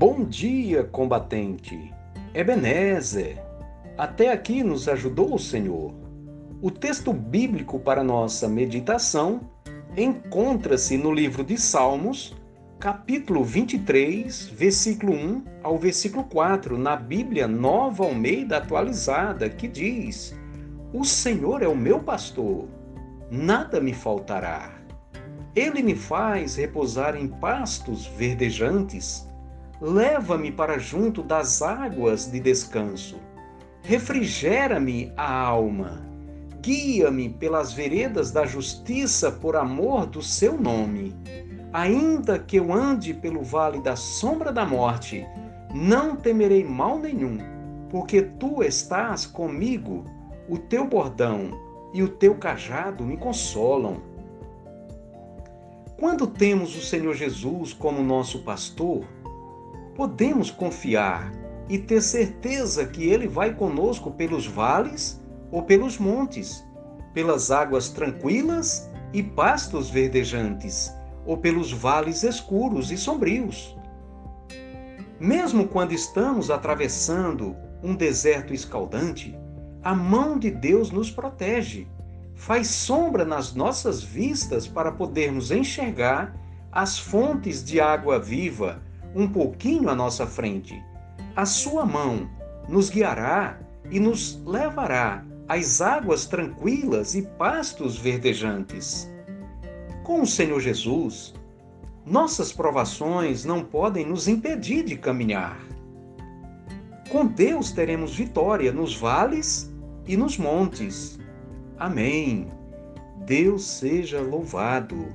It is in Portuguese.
Bom dia, combatente. Ebenezer. Até aqui nos ajudou o Senhor. O texto bíblico para nossa meditação encontra-se no livro de Salmos, capítulo 23, versículo 1 ao versículo 4, na Bíblia Nova Almeida atualizada, que diz: O Senhor é o meu pastor, nada me faltará. Ele me faz repousar em pastos verdejantes leva-me para junto das águas de descanso. Refrigera-me a alma. Guia-me pelas veredas da justiça por amor do seu nome. Ainda que eu ande pelo vale da sombra da morte, não temerei mal nenhum, porque tu estás comigo, o teu bordão e o teu cajado me consolam. Quando temos o Senhor Jesus como nosso pastor, podemos confiar e ter certeza que Ele vai conosco pelos vales ou pelos montes, pelas águas tranquilas e pastos verdejantes, ou pelos vales escuros e sombrios. Mesmo quando estamos atravessando um deserto escaldante, a mão de Deus nos protege, faz sombra nas nossas vistas para podermos enxergar as fontes de água viva um pouquinho à nossa frente. A sua mão nos guiará e nos levará às águas tranquilas e pastos verdejantes. Com o Senhor Jesus, nossas provações não podem nos impedir de caminhar. Com Deus teremos vitória nos vales e nos montes. Amém. Deus seja louvado.